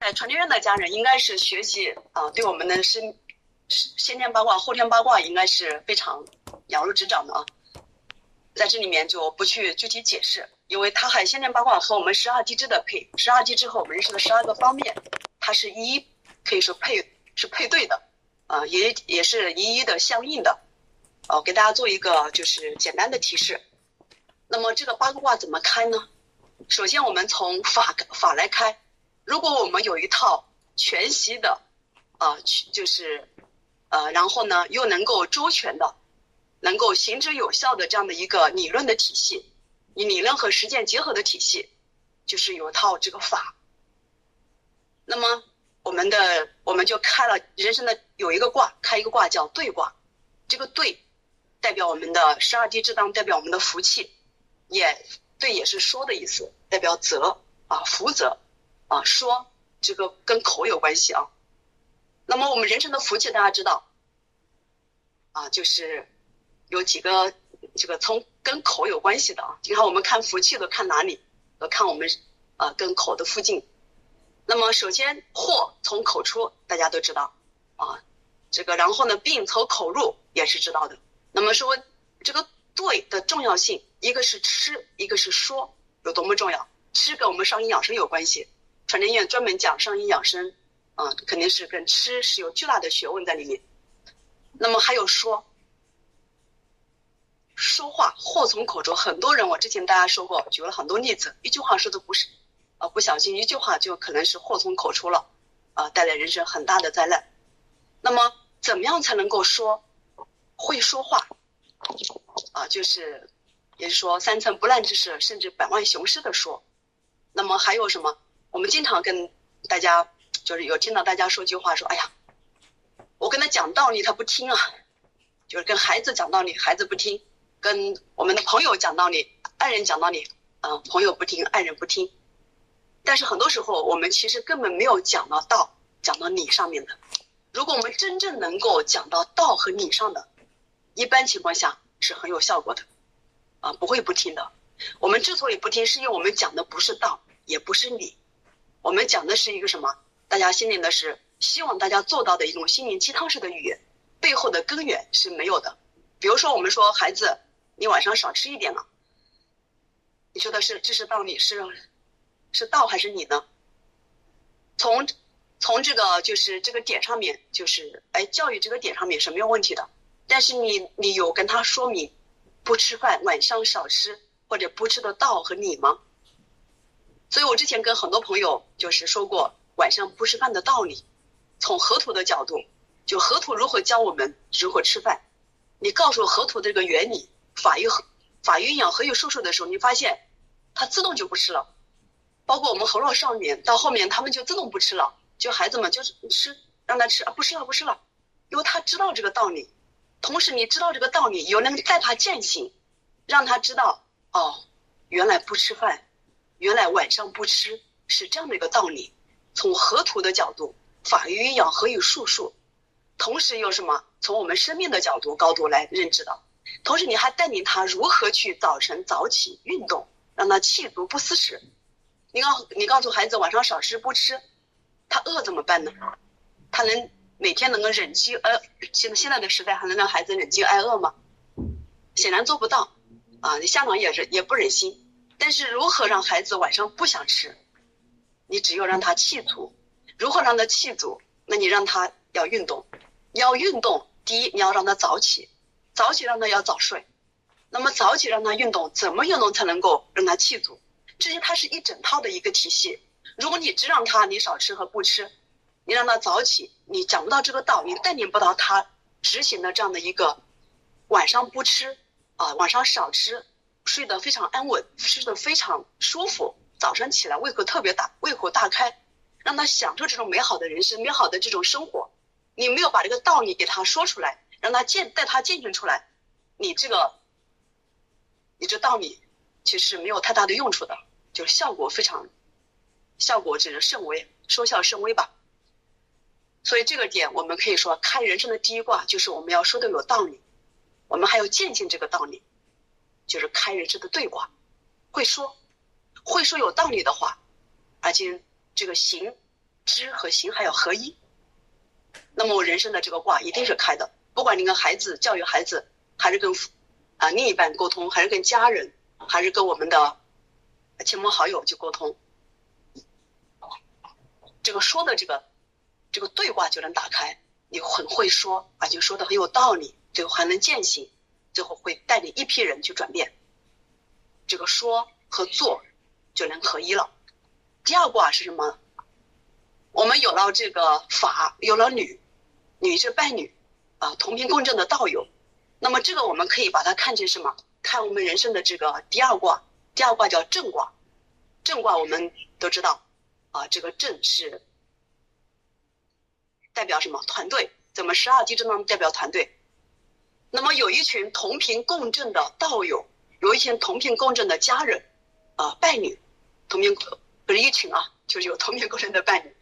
在传天院的家人应该是学习啊，对我们的是先天八卦、后天八卦应该是非常了如指掌的啊。在这里面就不去具体解释，因为它还先天八卦和我们十二地支的配，十二地支和我们认识的十二个方面，它是一可以说配是配对的啊，也也是一一的相应的。哦，给大家做一个就是简单的提示。那么这个八卦怎么开呢？首先我们从法法来开。如果我们有一套全息的，啊，就是，呃，然后呢，又能够周全的，能够行之有效的这样的一个理论的体系，以理论和实践结合的体系，就是有一套这个法。那么我们的我们就开了人生的有一个卦，开一个卦叫兑卦，这个兑代表我们的十二地支当，代表我们的福气，也对，也是说的意思，代表泽啊，福泽。啊，说这个跟口有关系啊。那么我们人生的福气，大家知道，啊，就是有几个这个从跟口有关系的啊。你看我们看福气都看哪里？都看我们啊跟口的附近。那么首先祸从口出，大家都知道啊。这个然后呢，病从口入也是知道的。那么说这个对的重要性，一个是吃，一个是说，有多么重要？吃跟我们上阴养生有关系。传天院专门讲上阴养生，啊，肯定是跟吃是有巨大的学问在里面。那么还有说，说话祸从口出，很多人我之前大家说过，举了很多例子，一句话说的不是，啊，不小心一句话就可能是祸从口出了，啊，带来人生很大的灾难。那么怎么样才能够说会说话？啊，就是，也是说三寸不烂之舌，甚至百万雄师的说。那么还有什么？我们经常跟大家，就是有听到大家说句话，说：“哎呀，我跟他讲道理，他不听啊。”就是跟孩子讲道理，孩子不听；跟我们的朋友讲道理，爱人讲道理，嗯，朋友不听，爱人不听。但是很多时候，我们其实根本没有讲到道，讲到理上面的。如果我们真正能够讲到道和理上的，一般情况下是很有效果的，啊，不会不听的。我们之所以不听，是因为我们讲的不是道，也不是理。我们讲的是一个什么？大家心里的是希望大家做到的一种心灵鸡汤式的语言，背后的根源是没有的。比如说，我们说孩子，你晚上少吃一点了，你说的是这是道理，是是道还是你呢？从从这个就是这个点上面，就是哎，教育这个点上面是没有问题的。但是你你有跟他说明不吃饭晚上少吃或者不吃的道和理吗？所以我之前跟很多朋友就是说过晚上不吃饭的道理，从河图的角度，就河图如何教我们如何吃饭，你告诉河图的这个原理，法与法与养何与术数的时候，你发现它自动就不吃了，包括我们河洛上面到后面他们就自动不吃了，就孩子们就是吃让他吃啊不吃了不吃了，因为他知道这个道理，同时你知道这个道理，有人带他践行，让他知道哦，原来不吃饭。原来晚上不吃是这样的一个道理，从河图的角度，法于阴阳，何以术数，同时又什么？从我们生命的角度高度来认知的，同时你还带领他如何去早晨早起运动，让他气足不思食。你告你告诉孩子晚上少吃不吃，他饿怎么办呢？他能每天能够忍饥呃，现现在的时代还能让孩子忍饥挨饿吗？显然做不到啊！你家长也是也不忍心。但是如何让孩子晚上不想吃？你只有让他气足。如何让他气足？那你让他要运动，要运动。第一，你要让他早起，早起让他要早睡。那么早起让他运动，怎么运动才能够让他气足？这些它是一整套的一个体系。如果你只让他你少吃和不吃，你让他早起，你讲不到这个道，你带领不到他执行的这样的一个晚上不吃啊，晚上少吃。睡得非常安稳，吃得非常舒服，早上起来胃口特别大，胃口大开，让他享受这种美好的人生，美好的这种生活。你没有把这个道理给他说出来，让他见带他践行出来，你这个，你这道理其实没有太大的用处的，就效果非常，效果只是甚微，收效甚微吧。所以这个点我们可以说，开人生的第一卦就是我们要说的有道理，我们还要践行这个道理。就是开人生的对卦，会说，会说有道理的话，而且这个行，知和行还要合一。那么我人生的这个卦一定是开的，不管你跟孩子教育孩子，还是跟啊另一半沟通，还是跟家人，还是跟我们的亲朋好友去沟通，这个说的这个这个对卦就能打开。你很会说，而且说的很有道理，最后还能践行，最后会带领一批人去转变。这个说和做就能合一了。第二卦是什么？我们有了这个法，有了女，女是伴侣，啊，同频共振的道友。那么这个我们可以把它看成什么？看我们人生的这个第二卦，第二卦叫正卦。正卦我们都知道，啊，这个正是。代表什么团队？怎么十二地支呢？代表团队。那么有一群同频共振的道友，有一群同频共振的家人，啊，伴侣，同频不是一群啊，就是有同频共振的伴侣。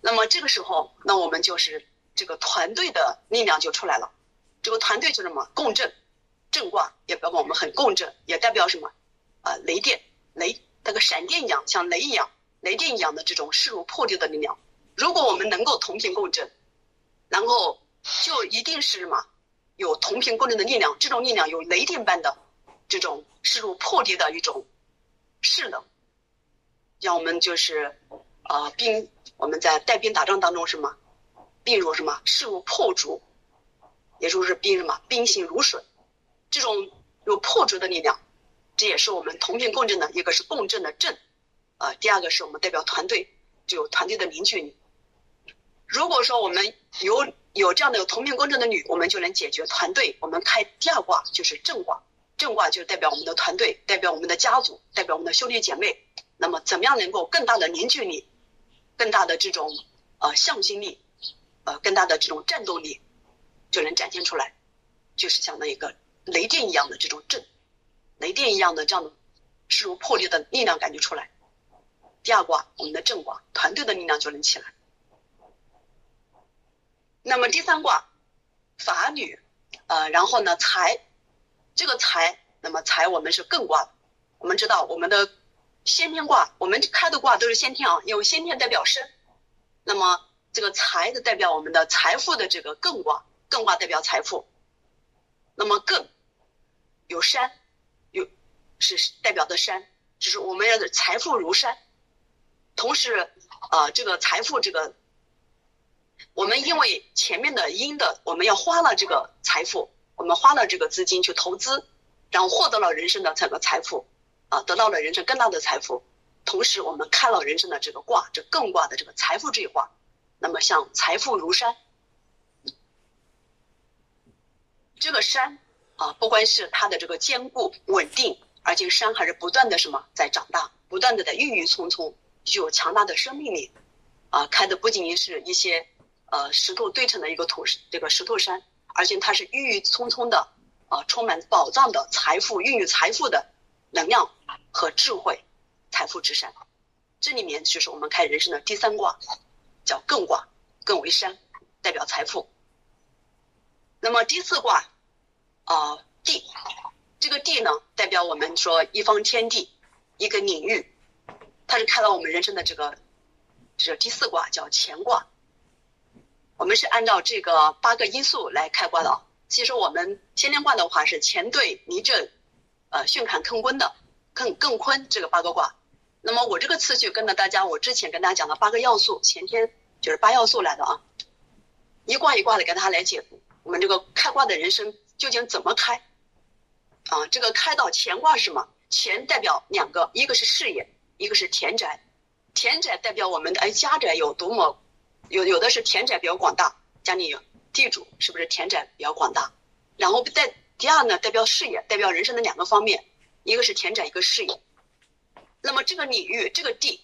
那么这个时候，那我们就是这个团队的力量就出来了。这个团队就什么共振，正卦也代表我们很共振，也代表什么啊？雷电，雷，那个闪电一样，像雷一样，雷电一样的这种势如破竹的力量。如果我们能够同频共振，然后就一定是什么有同频共振的力量，这种力量有雷电般的这种势如破竹的一种势能，让我们就是啊兵，我们在带兵打仗当中什么兵如什么？势如破竹，也就是兵什么？兵行如水，这种有破竹的力量，这也是我们同频共振的一个是共振的振，呃，第二个是我们代表团队就有团队的凝聚力。如果说我们有有这样的有同频共振的女，我们就能解决团队。我们开第二卦就是正卦，正卦就代表我们的团队，代表我们的家族，代表我们的兄弟姐妹。那么怎么样能够更大的凝聚力，更大的这种呃向心力，呃更大的这种战斗力，就能展现出来，就是像那一个雷电一样的这种震，雷电一样的这样的势如破裂的力量感觉出来。第二卦我们的正卦，团队的力量就能起来。那么第三卦，法女，呃，然后呢财，这个财，那么财我们是艮卦，我们知道我们的先天卦，我们开的卦都是先天啊，有先天代表生，那么这个财的代表我们的财富的这个艮卦，艮卦代表财富，那么艮有山，有是代表的山，就是我们要的财富如山，同时啊这个财富这个。我们因为前面的阴的，我们要花了这个财富，我们花了这个资金去投资，然后获得了人生的这个财富，啊，得到了人生更大的财富。同时，我们开了人生的这个卦，这艮卦的这个财富这一卦，那么像财富如山，这个山啊，不管是它的这个坚固稳定，而且山还是不断的什么在长大，不断的在郁郁葱葱，具有强大的生命力，啊，开的不仅仅是一些。呃，石头堆成的一个土这个石头山，而且它是郁郁葱葱的，啊，充满宝藏的财富，孕育财富的能量和智慧，财富之山。这里面就是我们开人生的第三卦，叫艮卦，艮为山，代表财富。那么第四卦，啊，地，这个地呢，代表我们说一方天地，一个领域，它是开了我们人生的这个，这第四卦叫乾卦。我们是按照这个八个因素来开卦的。其实我们先天卦的话是乾兑离震，呃巽坎艮坤的，艮艮坤这个八个卦。那么我这个次序跟着大家，我之前跟大家讲的八个要素，前天就是八要素来的啊。一卦一卦的给大家来解读，我们这个开卦的人生究竟怎么开？啊，这个开到乾卦是什么？乾代表两个，一个是事业，一个是田宅。田宅代表我们的哎家宅有多么。有有的是田宅比较广大，家里有地主，是不是田宅比较广大？然后在第二呢，代表事业，代表人生的两个方面，一个是田宅，一个事业。那么这个领域，这个地，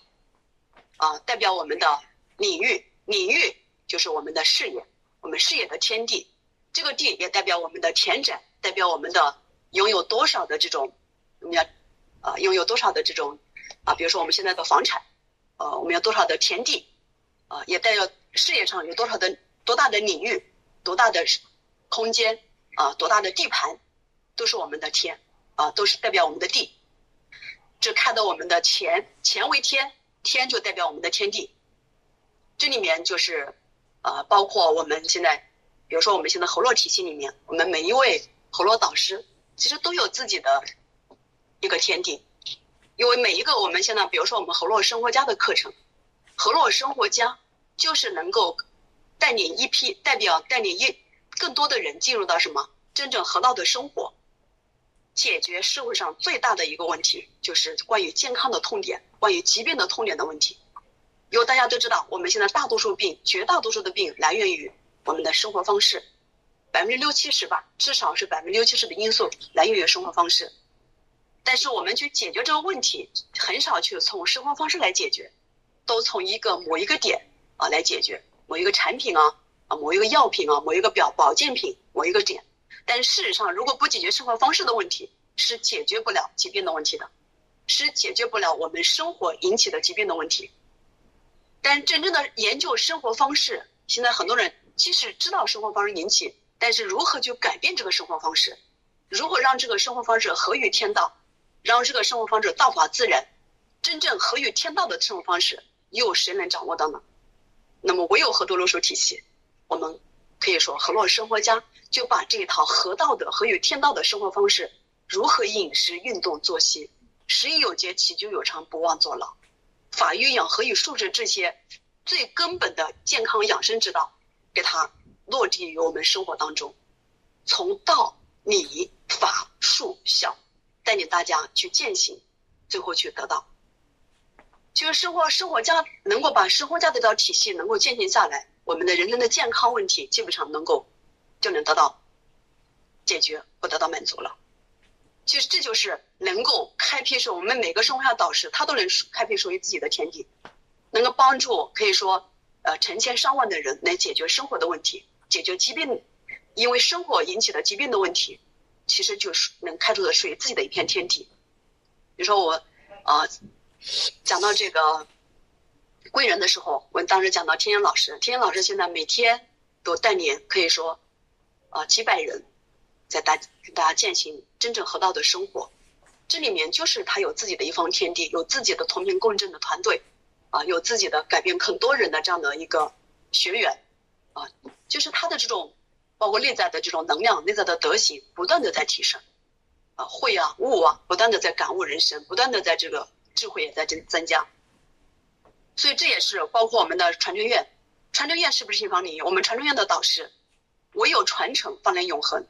啊，代表我们的领域，领域就是我们的事业，我们事业的天地。这个地也代表我们的田宅，代表我们的拥有多少的这种，我们要啊，拥有多少的这种啊，比如说我们现在的房产，呃，我们要多少的田地。啊，也代表事业上有多少的多大的领域，多大的空间啊，多大的地盘，都是我们的天啊，都是代表我们的地。这看到我们的钱，钱为天，天就代表我们的天地。这里面就是呃，包括我们现在，比如说我们现在河洛体系里面，我们每一位河洛导师其实都有自己的一个天地，因为每一个我们现在，比如说我们河洛生活家的课程，河洛生活家就是能够带领一批代表带领一更多的人进入到什么真正河道的生活。解决社会上最大的一个问题，就是关于健康的痛点，关于疾病的痛点的问题。因为大家都知道，我们现在大多数病，绝大多数的病来源于我们的生活方式，百分之六七十吧，至少是百分之六七十的因素来源于生活方式。但是我们去解决这个问题，很少去从生活方式来解决，都从一个某一个点啊来解决，某一个产品啊啊，某一个药品啊，某一个表保健品，某一个点。但事实上，如果不解决生活方式的问题，是解决不了疾病的问题的，是解决不了我们生活引起的疾病的问题。但真正的研究生活方式，现在很多人即使知道生活方式引起，但是如何去改变这个生活方式，如何让这个生活方式合于天道，让这个生活方式道法自然，真正合于天道的生活方式，又有谁能掌握到呢？那么唯有河多路数体系，我们。可以说，河洛生活家就把这一套河道的、河与天道的生活方式，如何饮食、运动、作息，食以有节、起居有常、不忘坐牢，法育养、和与素质这些最根本的健康养生之道，给它落地于我们生活当中，从道、理、法、术、孝，带领大家去践行，最后去得到，就是生活生活家能够把生活家这套体系能够践行下来。我们的人生的健康问题基本上能够就能得到解决或得到满足了。其实这就是能够开辟出我们每个生活家导师，他都能开辟属于自己的天地，能够帮助可以说呃成千上万的人来解决生活的问题，解决疾病，因为生活引起的疾病的问题，其实就是能开出的属于自己的一片天地。比如说我啊讲到这个。贵人的时候，我当时讲到天阳老师，天阳老师现在每天都带领，可以说，啊几百人，在大跟大家践行真正合道的生活。这里面就是他有自己的一方天地，有自己的同频共振的团队，啊，有自己的改变很多人的这样的一个学员，啊，就是他的这种包括内在的这种能量、内在的德行不断的在提升，啊，慧啊悟啊，不断的在感悟人生，不断的在这个智慧也在增增加。所以这也是包括我们的传承院，传承院是不是一方领域？我们传承院的导师，唯有传承方能永恒。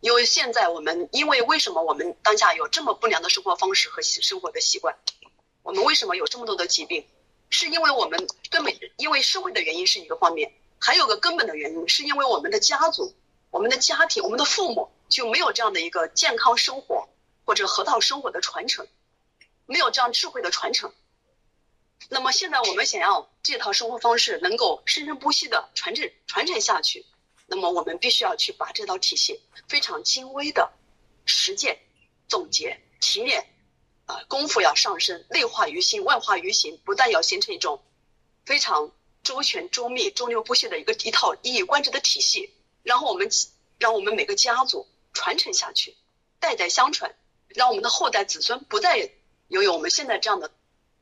因为现在我们，因为为什么我们当下有这么不良的生活方式和生活的习惯？我们为什么有这么多的疾病？是因为我们根本因为社会的原因是一个方面，还有个根本的原因，是因为我们的家族、我们的家庭、我们的父母就没有这样的一个健康生活或者河道生活的传承，没有这样智慧的传承。那么现在我们想要这套生活方式能够生生不息的传承传承下去，那么我们必须要去把这套体系非常精微的实践、总结、提炼，啊，功夫要上升，内化于心，外化于行，不但要形成一种非常周全、周密、周流不息的一个一套一以贯之的体系，然后我们让我们每个家族传承下去，代代相传，让我们的后代子孙不再由于我们现在这样的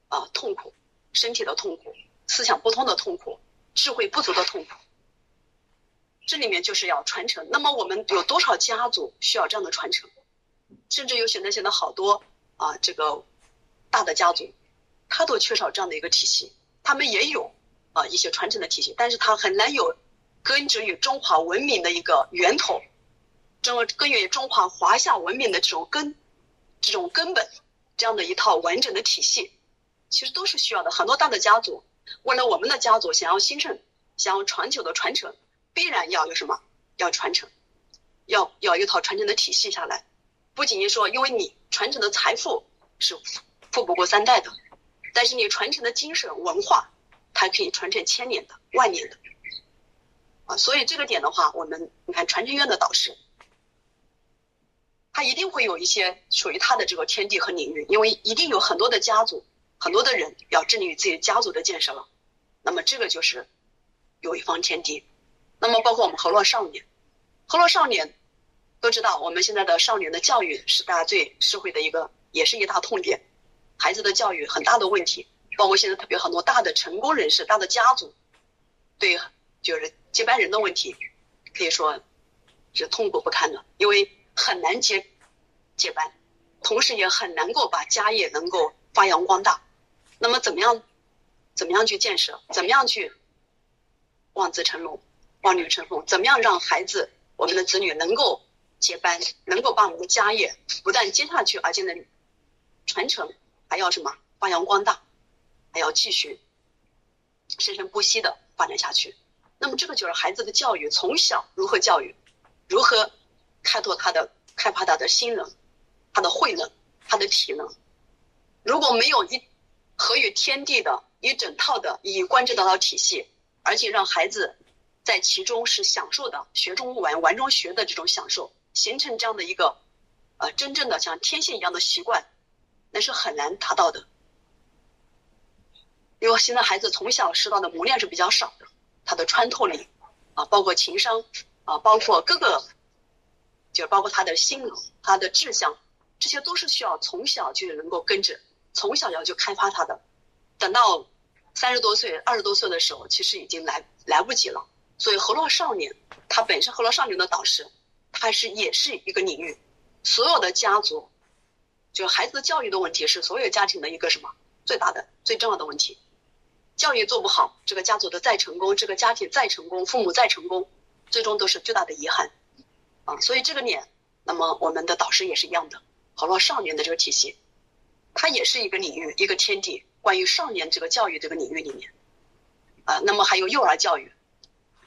啊痛苦。身体的痛苦，思想不通的痛苦，智慧不足的痛苦，这里面就是要传承。那么我们有多少家族需要这样的传承？甚至有现在现在好多啊，这个大的家族，他都缺少这样的一个体系。他们也有啊一些传承的体系，但是他很难有根植于中华文明的一个源头，中根源于中华华夏文明的这种根，这种根本，这样的一套完整的体系。其实都是需要的，很多大的家族，为了我们的家族想要兴盛，想要长久的传承，必然要有什么？要传承，要要一套传承的体系下来。不仅仅说，因为你传承的财富是富不过三代的，但是你传承的精神文化，它可以传承千年的、万年的。啊，所以这个点的话，我们你看传承院的导师，他一定会有一些属于他的这个天地和领域，因为一定有很多的家族。很多的人要致力于自己家族的建设了，那么这个就是有一方天地。那么包括我们河洛少年，河洛少年都知道，我们现在的少年的教育是大家最社会的一个，也是一大痛点。孩子的教育很大的问题，包括现在特别很多大的成功人士、大的家族，对就是接班人的问题，可以说是痛苦不堪的，因为很难接接班，同时也很难够把家业能够发扬光大。那么怎么样？怎么样去建设？怎么样去望子成龙、望女成凤？怎么样让孩子、我们的子女能够接班，能够把我们的家业不但接下去，而且能传承，还要什么发扬光大，还要继续生生不息的发展下去。那么这个就是孩子的教育，从小如何教育，如何开拓他的、开发他的心能、他的慧能、他的体能。如果没有一合于天地的。一整套的以观这套体系，而且让孩子在其中是享受的，学中玩，玩中学的这种享受，形成这样的一个呃真正的像天性一样的习惯，那是很难达到的。因为现在孩子从小受到的磨练是比较少的，他的穿透力啊，包括情商啊，包括各个，就包括他的心能、他的志向，这些都是需要从小就能够跟着，从小要去开发他的，等到。三十多岁、二十多岁的时候，其实已经来来不及了。所以，河洛少年他本身河洛少年的导师，他是也是一个领域。所有的家族，就孩子教育的问题，是所有家庭的一个什么最大的、最重要的问题。教育做不好，这个家族的再成功，这个家庭再成功，父母再成功，最终都是巨大的遗憾。啊，所以这个脸，那么我们的导师也是一样的。河洛少年的这个体系，它也是一个领域，一个天地。关于少年这个教育这个领域里面，啊，那么还有幼儿教育，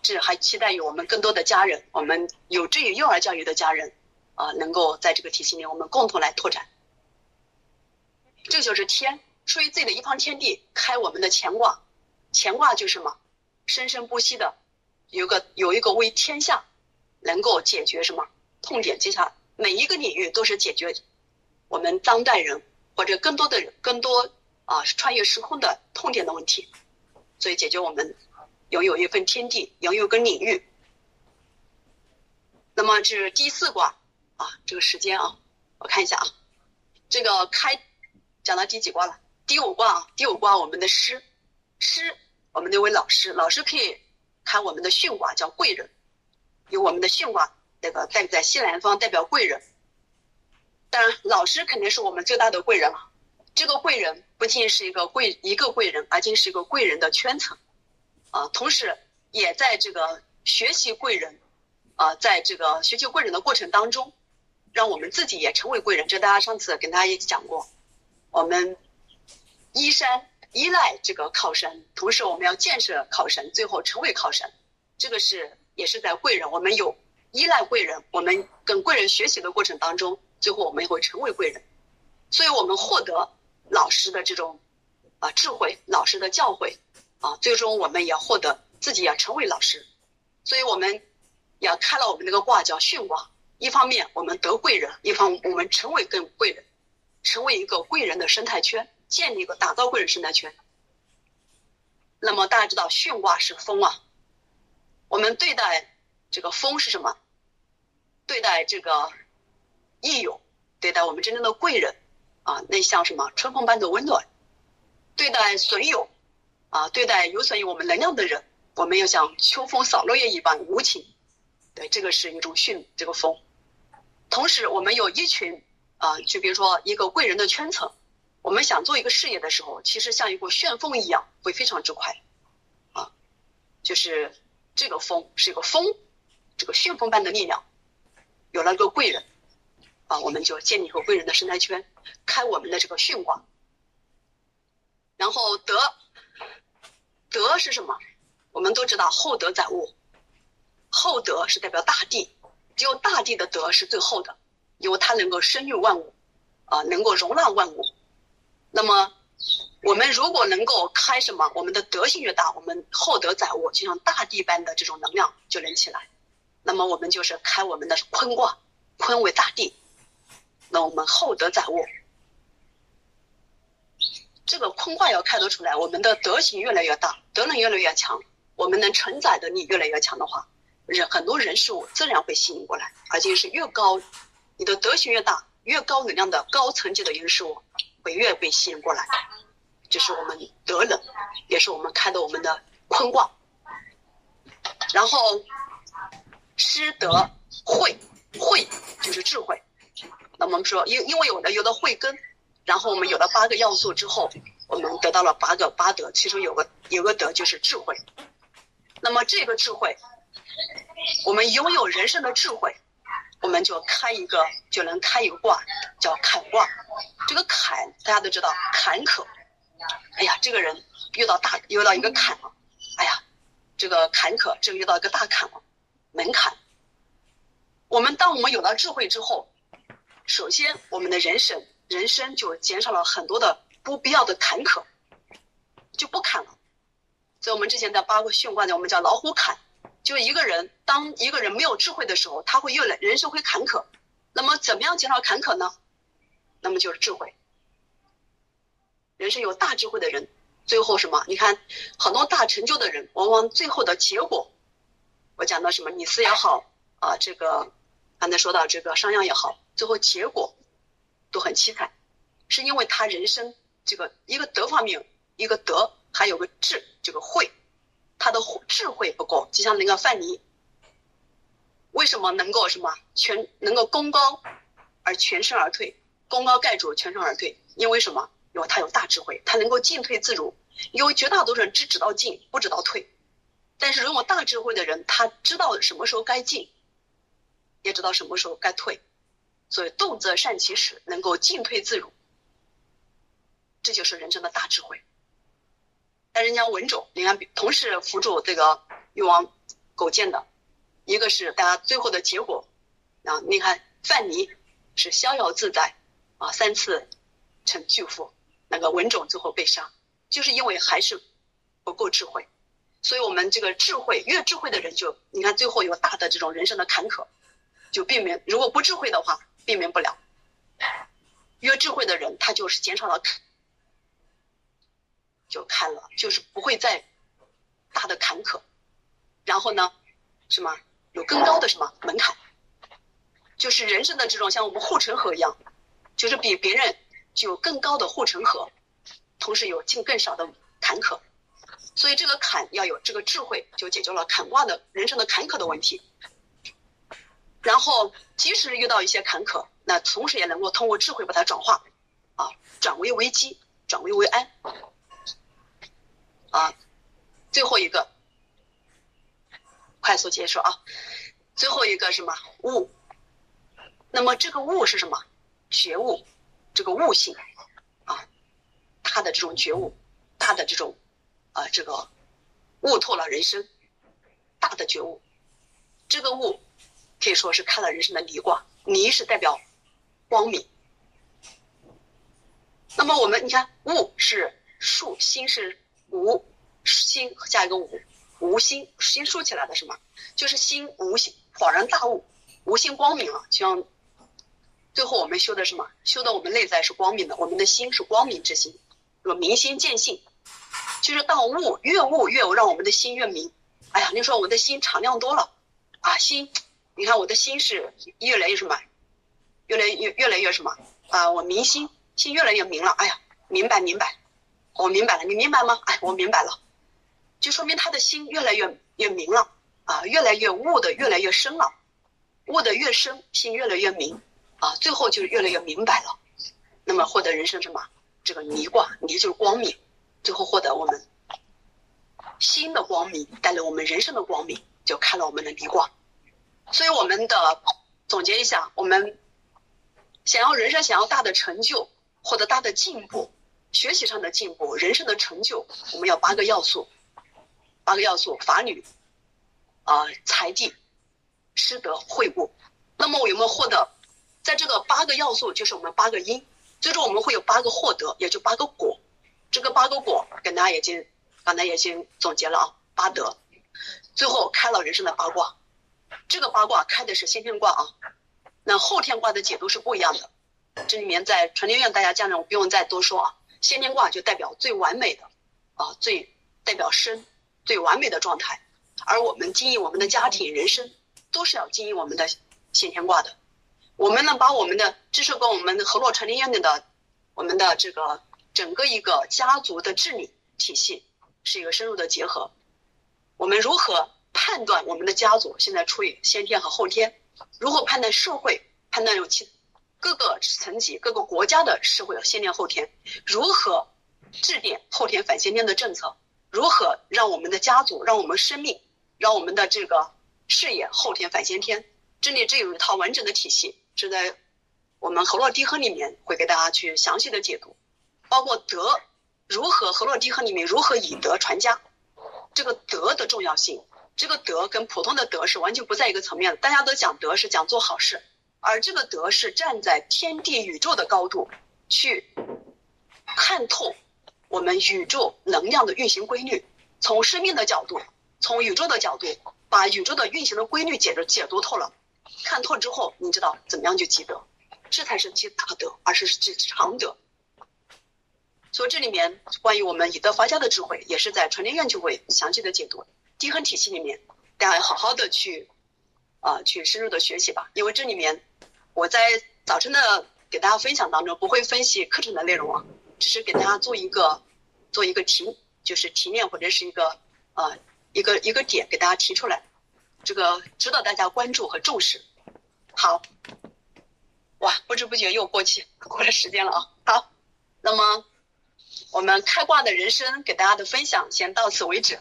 这还期待于我们更多的家人，我们有志于幼儿教育的家人，啊，能够在这个体系里，我们共同来拓展。这就是天，属于自己的一方天地，开我们的乾卦，乾卦就是什么？生生不息的，有个有一个为天下能够解决什么痛点，接下来每一个领域都是解决我们当代人或者更多的人更多。啊，穿越时空的痛点的问题，所以解决我们拥有一份天地，拥有个领域。那么这是第四卦啊，这个时间啊，我看一下啊，这个开讲到第几卦了？第五卦啊，第五卦我们的师师，我们那位老师，老师可以看我们的巽卦叫贵人，有我们的巽卦那个代表在西南方，代表贵人。当然，老师肯定是我们最大的贵人了。这个贵人不仅是一个贵一个贵人，而且是一个贵人的圈层，啊，同时也在这个学习贵人，啊，在这个学习贵人的过程当中，让我们自己也成为贵人。这大家上次跟大家也讲过，我们依山依赖这个靠山，同时我们要建设靠山，最后成为靠山。这个是也是在贵人，我们有依赖贵人，我们跟贵人学习的过程当中，最后我们也会成为贵人，所以我们获得。老师的这种啊智慧，老师的教诲啊，最终我们也获得自己要成为老师，所以我们也开了我们那个卦叫巽卦。一方面我们得贵人，一方我们成为跟贵人，成为一个贵人的生态圈，建立一个打造贵人生态圈。那么大家知道巽卦是风啊，我们对待这个风是什么？对待这个益友，对待我们真正的贵人。啊，那像什么春风般的温暖，对待损友，啊，对待有损于我们能量的人，我们要像秋风扫落叶一般无情。对，这个是一种训这个风。同时，我们有一群啊，就比如说一个贵人的圈层，我们想做一个事业的时候，其实像一股旋风一样，会非常之快。啊，就是这个风是一个风，这个旋风般的力量，有了个贵人。啊，我们就建立一个贵人的生态圈，开我们的这个巽卦。然后德，德是什么？我们都知道厚德载物，厚德是代表大地，只有大地的德是最厚的，因为它能够生育万物，啊，能够容纳万物。那么，我们如果能够开什么，我们的德性越大，我们厚德载物，就像大地般的这种能量就能起来。那么我们就是开我们的坤卦，坤为大地。那我们厚德载物，这个坤卦要开得出来，我们的德行越来越大，德能越来越强，我们能承载的力越来越强的话，人很多人事物自然会吸引过来，而且是越高，你的德行越大，越高能量的高层级的人事物会越被吸引过来，这是我们德能，也是我们开的我们的坤卦。然后师德慧慧就是智慧。那我们说，因因为有了有了慧根，然后我们有了八个要素之后，我们得到了八个八德，其中有个有个德就是智慧。那么这个智慧，我们拥有人生的智慧，我们就开一个就能开一个卦，叫坎卦。这个坎大家都知道，坎坷。哎呀，这个人遇到大遇到一个坎了，哎呀，这个坎坷，这个遇到一个大坎了，门槛。我们当我们有了智慧之后，首先我们的人生人生就减少了很多的不必要的坎坷，就不坎了。所以我们之前在八卦训卦里，我们叫老虎坎，就一个人当一个人没有智慧的时候，他会越来人生会坎坷。那么怎么样减少坎坷呢？那么就是智慧。人生有大智慧的人，最后什么？你看很多大成就的人，往往最后的结果，我讲到什么？李斯也好啊，这个刚才说到这个商鞅也好，最后结果都很凄惨，是因为他人生这个一个德方面，一个德，还有个智，这个慧，他的智慧不够。就像那个范蠡，为什么能够什么全能够功高而全身而退？功高盖主，全身而退，因为什么？因为他有大智慧，他能够进退自如。因为绝大多数人只知道进，不知道退。但是拥有大智慧的人，他知道什么时候该进，也知道什么时候该退。所以动则善其始，能够进退自如，这就是人生的大智慧。但人家文种，你看同时辅助这个禹王构建的，一个是大家最后的结果啊，你看范蠡是逍遥自在啊，三次成巨富。那个文种最后被杀，就是因为还是不够智慧，所以我们这个智慧越智慧的人，就你看最后有大的这种人生的坎坷，就避免。如果不智慧的话，避免不了。越智慧的人，他就是减少了，就开了，就是不会再大的坎坷。然后呢，什么有更高的什么门槛，就是人生的这种像我们护城河一样，就是比别人。就有更高的护城河，同时有更更少的坎坷，所以这个坎要有这个智慧，就解决了坎卦的人生的坎坷的问题。然后即使遇到一些坎坷，那同时也能够通过智慧把它转化，啊，转危为机，转危为安。啊，最后一个，快速结束啊，最后一个什么悟？那么这个悟是什么？觉悟。这个悟性，啊，他的这种觉悟，他的这种，啊，这个悟透了人生，大的觉悟，这个悟可以说是开了人生的离卦，离是代表光明。那么我们你看，悟是竖心是无心加一个无无心心竖起来的什么？就是心无心恍然大悟，无心光明了，就像。最后我们修的什么？修的我们内在是光明的，我们的心是光明之心，说明心见性，就是到悟越悟越让我们的心越明。哎呀，你说我的心敞亮多了啊，心，你看我的心是越来越什么，越来越越来越什么啊？我明心，心越来越明了。哎呀，明白明白，我明白了，你明白吗？哎，我明白了，就说明他的心越来越越明了啊，越来越悟的越来越深了，悟的越深，心越来越明。啊，最后就是越来越明白了，那么获得人生什么？这个离卦，离就是光明，最后获得我们新的光明，带来我们人生的光明，就开了我们的离卦。所以我们的总结一下，我们想要人生想要大的成就，获得大的进步，学习上的进步，人生的成就，我们要八个要素，八个要素：法律、啊财地、师德、会悟。那么我有没有获得？在这个八个要素，就是我们八个因，最终我们会有八个获得，也就八个果。这个八个果，跟大家已经刚才已经总结了啊，八德。最后开了人生的八卦，这个八卦开的是先天卦啊，那后天卦的解读是不一样的。这里面在传天院，大家家长不用再多说啊，先天卦就代表最完美的啊，最代表生最完美的状态，而我们经营我们的家庭、人生，都是要经营我们的先天卦的。我们呢，把我们的知识跟我们的河洛传承院的我们的这个整个一个家族的治理体系是一个深入的结合。我们如何判？断我们的家族现在处于先天和后天？如何判断社会？判断有其各个层级、各个国家的社会先天后天？如何制定后天反先天的政策？如何让我们的家族、让我们生命、让我们的这个事业后天反先天？这里这有一套完整的体系，是在我们河洛低亨里面会给大家去详细的解读，包括德如何河洛低亨里面如何以德传家，这个德的重要性，这个德跟普通的德是完全不在一个层面的。大家都讲德是讲做好事，而这个德是站在天地宇宙的高度去看透我们宇宙能量的运行规律，从生命的角度，从宇宙的角度，把宇宙的运行的规律解读解读透了。看透之后，你知道怎么样去积德，这才是积大德，而是积长德。所以这里面关于我们以德发家的智慧，也是在传天院就会详细的解读。低恒体系里面，大家好好的去啊，去深入的学习吧。因为这里面我在早晨的给大家分享当中，不会分析课程的内容啊，只是给大家做一个做一个提，就是提炼或者是一个呃一个一个点给大家提出来。这个值得大家关注和重视。好，哇，不知不觉又过去过了时间了啊。好，那么我们开挂的人生给大家的分享先到此为止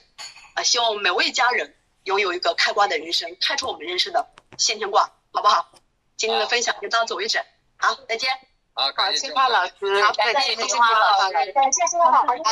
啊。希望每位家人拥有一个开挂的人生，开出我们人生的先天卦，好不好？今天的分享就到此为止，好，再见。好，感谢青花老师，好，感谢谢花老师，感谢青花老师。